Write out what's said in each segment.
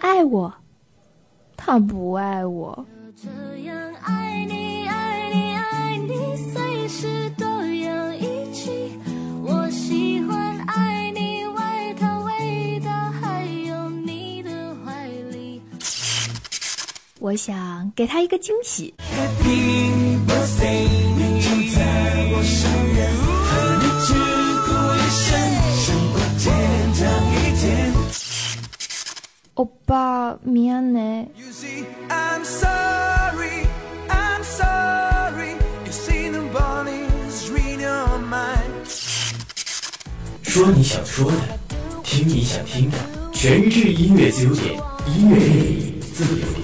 爱我，他不爱我。这样爱你，爱你，爱你，随时都要一起。我喜欢爱你，外套味道，还有你的怀里。我想给他一个惊喜。欧巴，미안해。 You see, I'm sorry, I'm sorry. You see the bodies read your mind. 说你想说的，听你想听的，全日制音乐自由点，音乐电影自由点。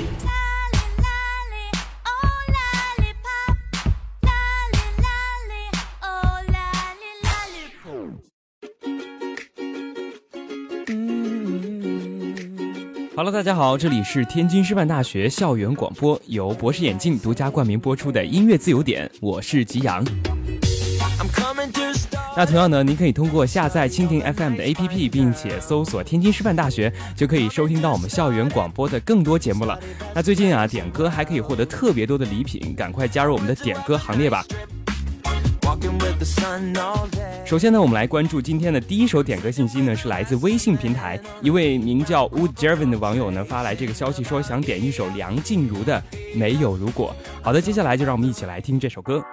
大家好，这里是天津师范大学校园广播，由博士眼镜独家冠名播出的音乐自由点，我是吉阳。那同样呢，您可以通过下载蜻蜓 FM 的 APP，并且搜索天津师范大学，就可以收听到我们校园广播的更多节目了。那最近啊，点歌还可以获得特别多的礼品，赶快加入我们的点歌行列吧。首先呢，我们来关注今天的第一首点歌信息呢，是来自微信平台一位名叫 Wood Jervin 的网友呢发来这个消息，说想点一首梁静茹的《没有如果》。好的，接下来就让我们一起来听这首歌。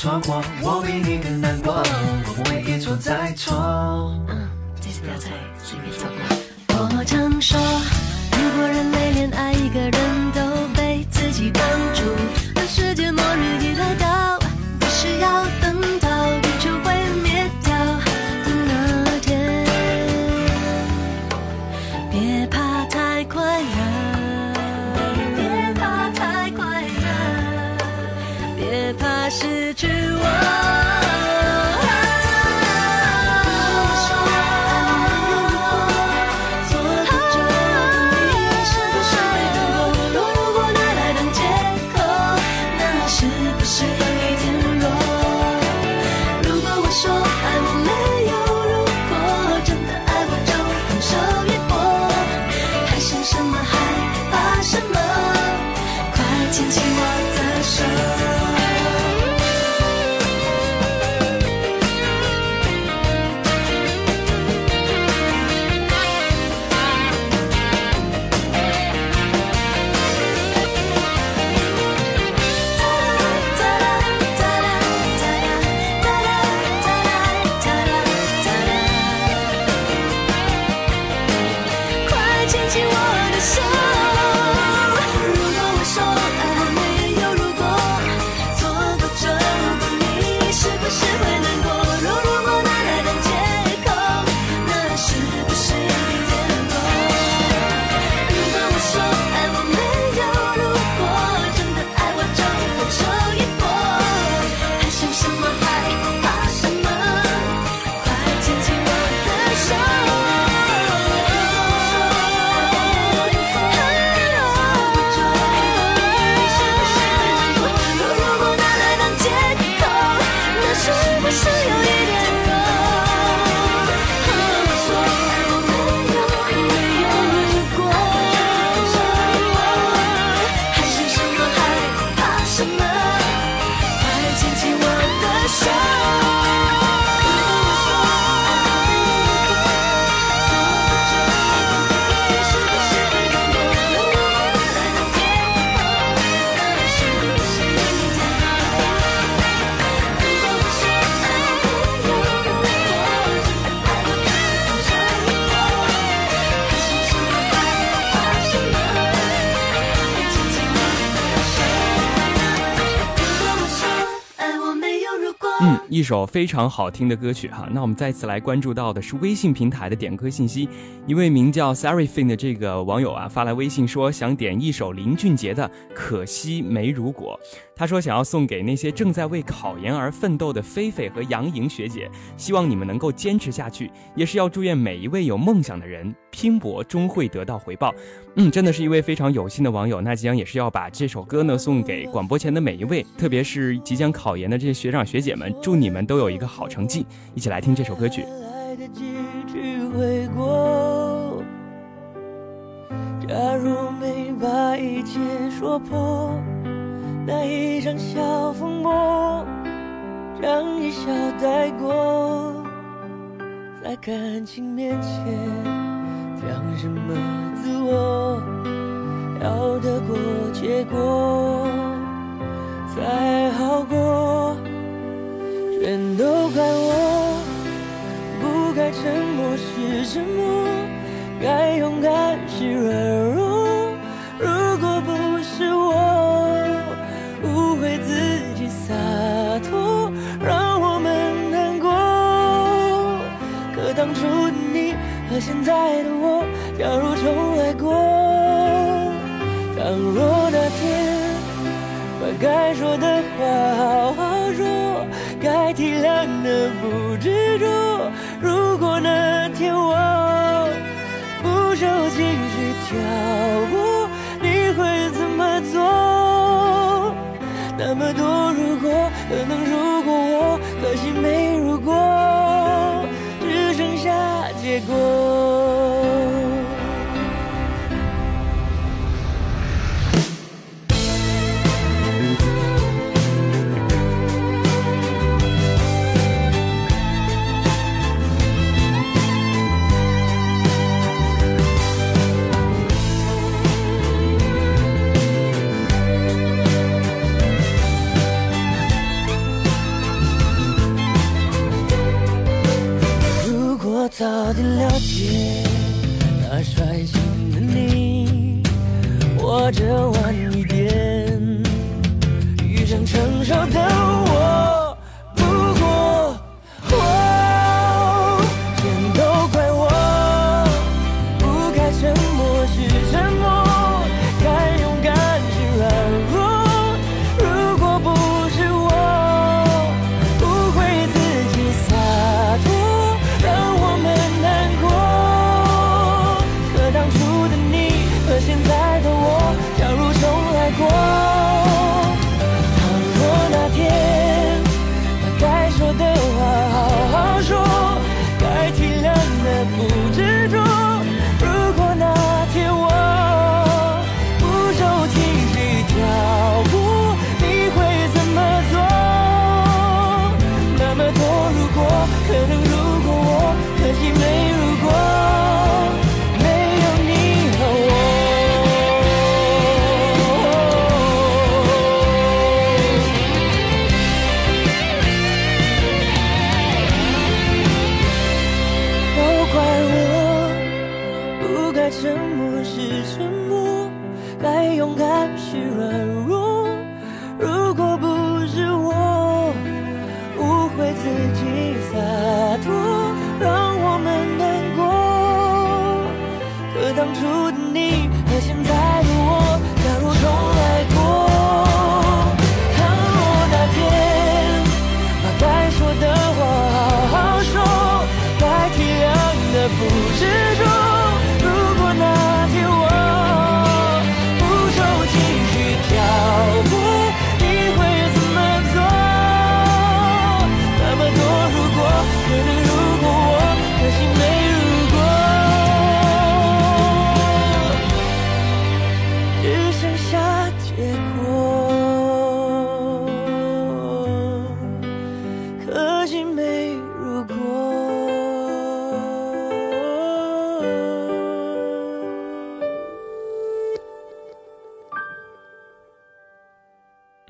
错过，我比你更难过，我不会一错再错。stitches. 一首非常好听的歌曲哈。那我们再次来关注到的是微信平台的点歌信息，一位名叫 Sarifin 的这个网友啊发来微信说想点一首林俊杰的《可惜没如果》。他说想要送给那些正在为考研而奋斗的菲菲和杨莹学姐，希望你们能够坚持下去，也是要祝愿每一位有梦想的人拼搏终会得到回报。嗯，真的是一位非常有心的网友。那即将也是要把这首歌呢送给广播前的每一位，特别是即将考研的这些学长学姐们，祝你们都有一个好成绩。一起来听这首歌曲。假如没把一切说破。那一场小风波，让一笑带过，在感情面前讲什么自我，要得过且过才好过，全都怪我，不该沉默是沉默，该勇敢是软弱。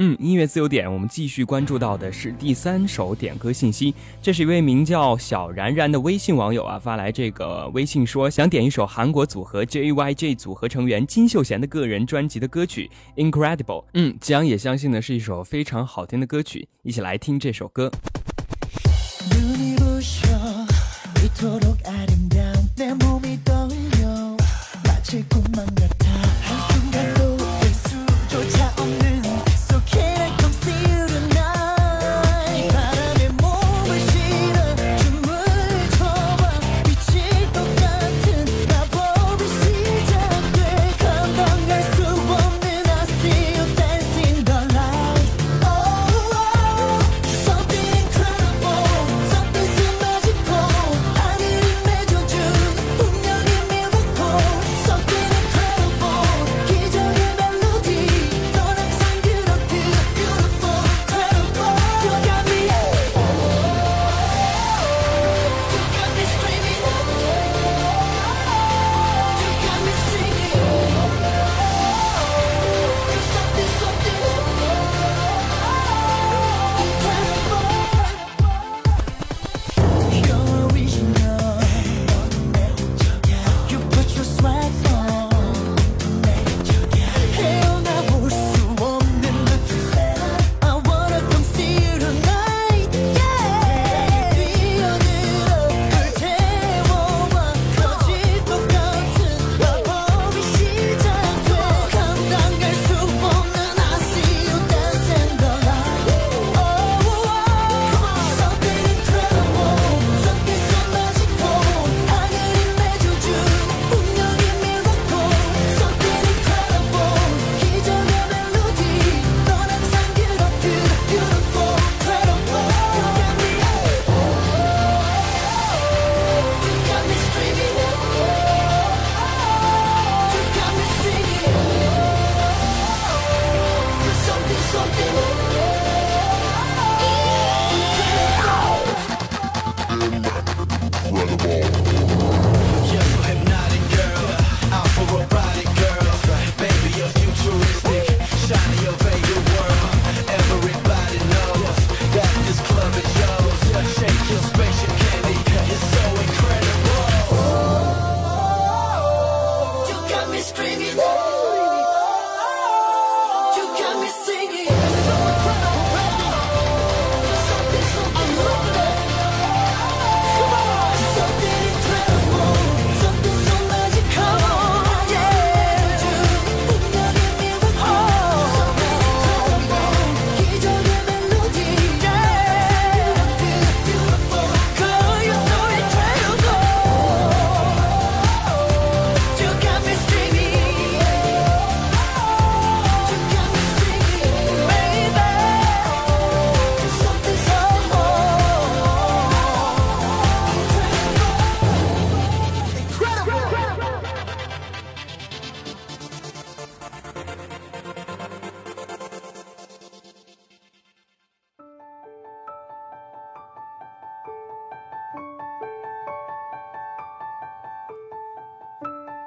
嗯，音乐自由点，我们继续关注到的是第三首点歌信息。这是一位名叫小然然的微信网友啊发来这个微信说，想点一首韩国组合 JYJ 组合成员金秀贤的个人专辑的歌曲《Incredible》。嗯，吉阳也相信呢是一首非常好听的歌曲，一起来听这首歌。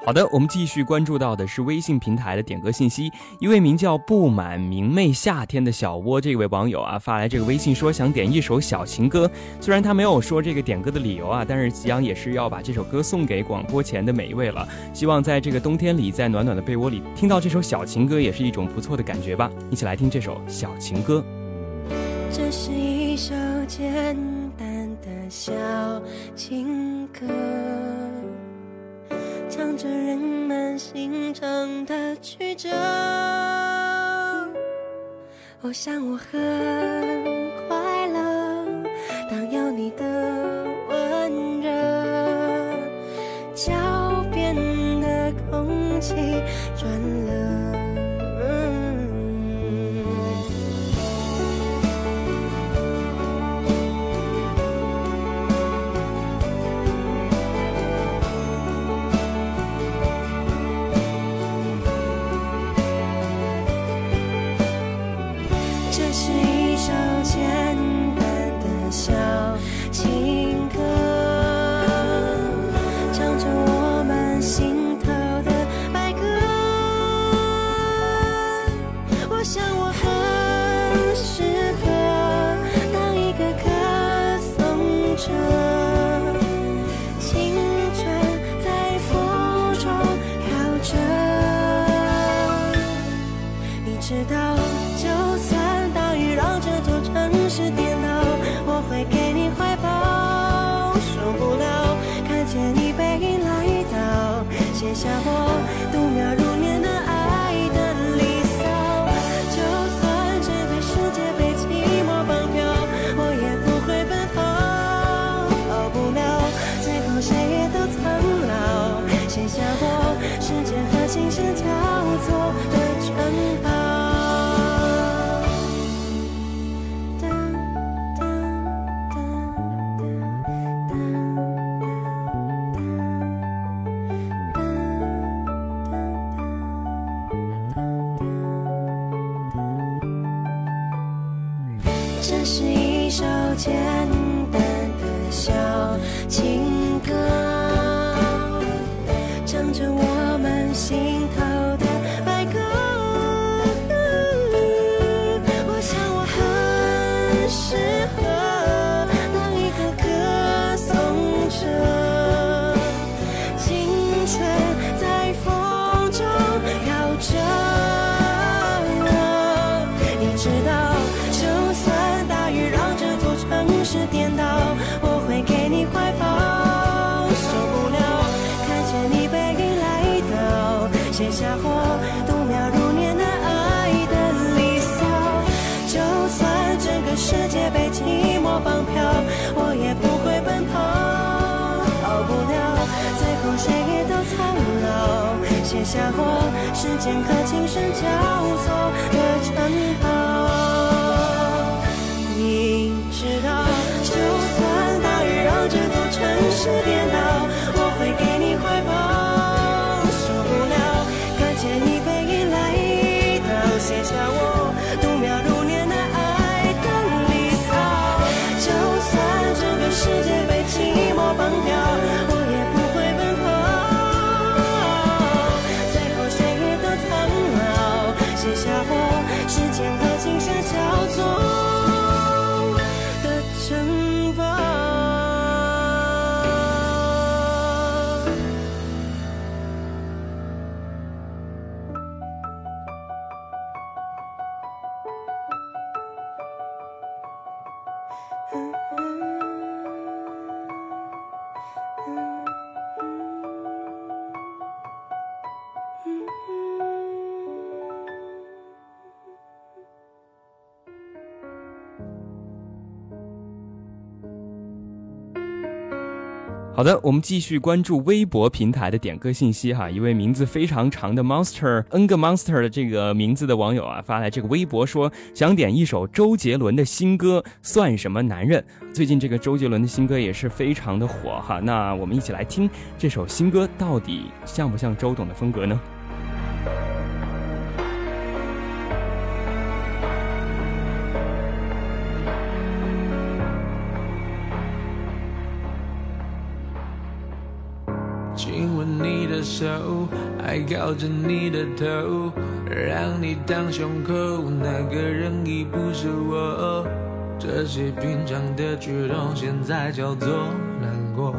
好的，我们继续关注到的是微信平台的点歌信息。一位名叫不满明媚夏天的小窝这位网友啊，发来这个微信说想点一首小情歌。虽然他没有说这个点歌的理由啊，但是吉阳也是要把这首歌送给广播前的每一位了。希望在这个冬天里，在暖暖的被窝里听到这首小情歌，也是一种不错的感觉吧。一起来听这首小情歌。这是一首简单的小情歌，着人们心肠的曲折。我想我很快乐，当有你的温热，脚边的空气转了。就算剑和琴声交错的缠绵。好的我们继续关注微博平台的点歌信息哈一位名字非常长的 monster n 个 monster 的这个名字的网友啊发来这个微博说想点一首周杰伦的新歌算什么男人？最近这个周杰伦的新歌也是非常的火哈那我们一起来听这首新歌到底像不像周董的风格呢？胸口那个人已不是我。这些平常的举动现在叫做难过。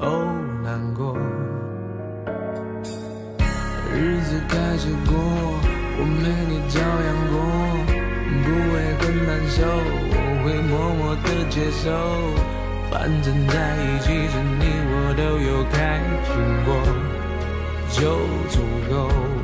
哦难过。日子开始过我没你照样过。不会很难受我会默默的接受。反正在一起时你我都有开心过。就足够。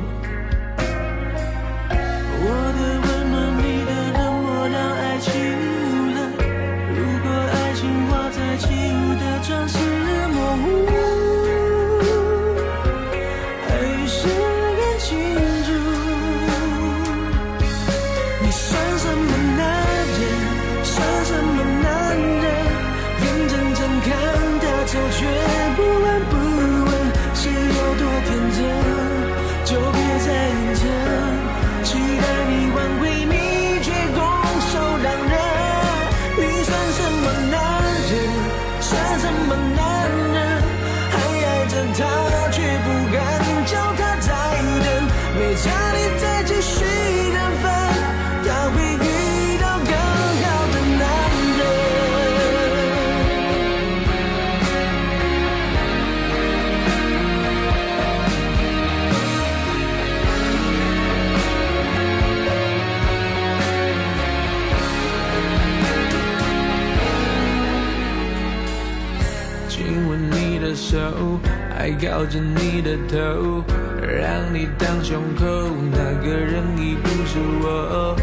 还靠着你的头，让你当胸口，那个人已不是我。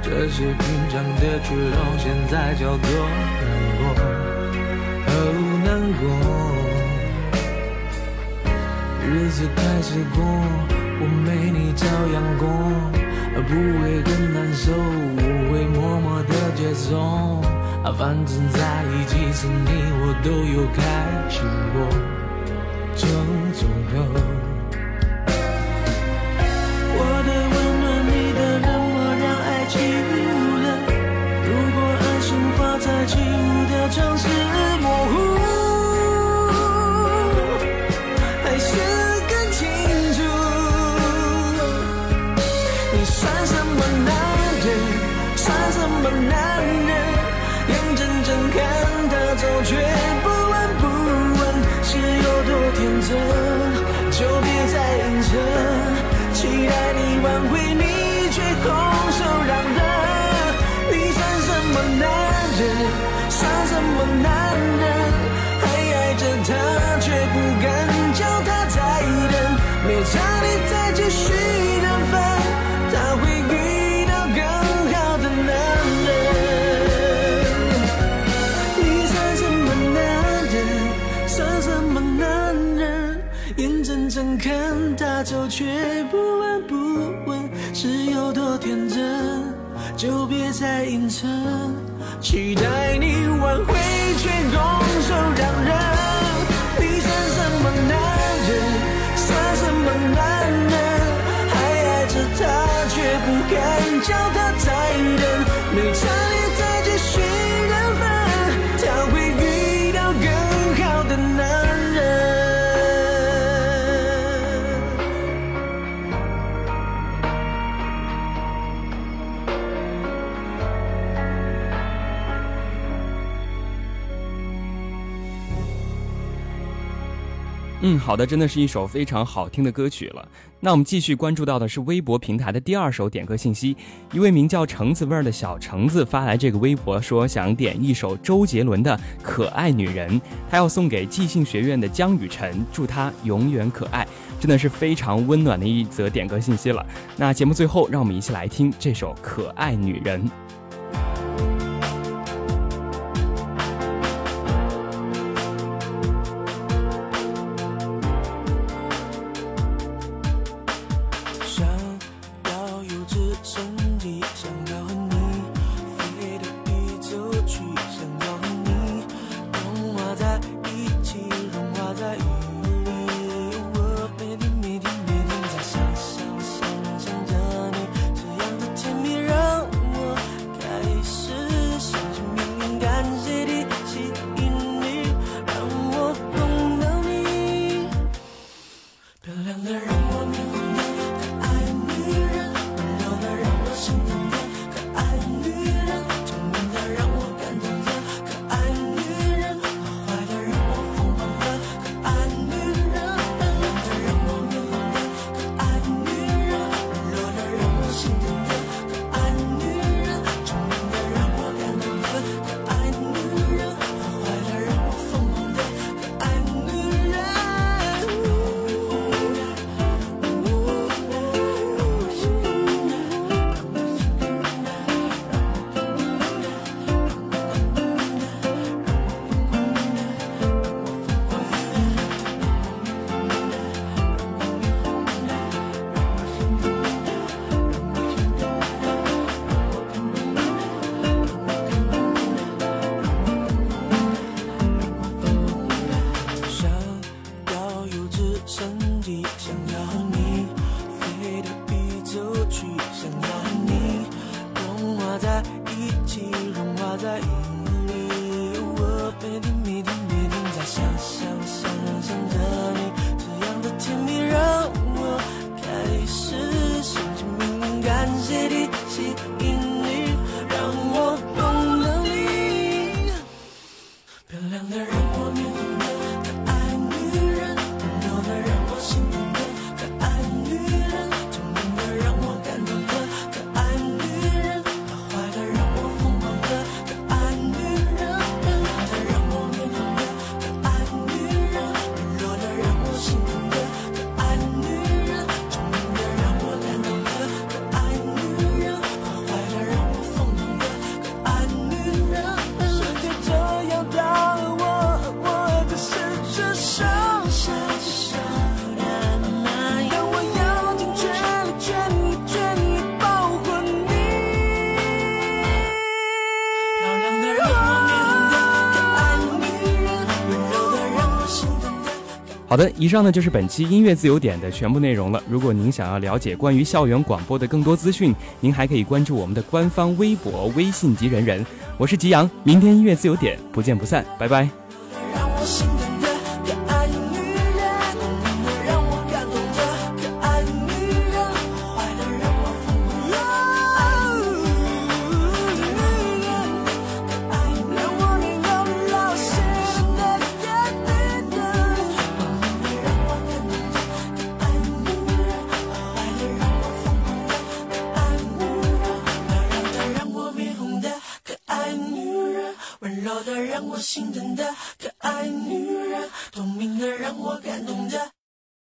这些平常的举动，现在叫做难过，哦难过。日子开始过，我没你照样过，不会更难受，我会默默的接受。反正在一起时，你我都有开心过，有多天真？就别再硬撑，期待你挽回，你却空手让人。你算什么男人？算什么男人？在隐藏期待你嗯，好的，真的是一首非常好听的歌曲了。那我们继续关注到的是微博平台的第二首点歌信息，一位名叫橙子味儿的小橙子发来这个微博说想点一首周杰伦的《可爱女人》，他要送给即兴学院的江雨晨，祝他永远可爱。真的是非常温暖的一则点歌信息了。那节目最后，让我们一起来听这首《可爱女人》。好的，以上呢就是本期音乐自由点的全部内容了。如果您想要了解关于校园广播的更多资讯，您还可以关注我们的官方微博、微信及人人。我是吉阳，明天音乐自由点不见不散，拜拜。让我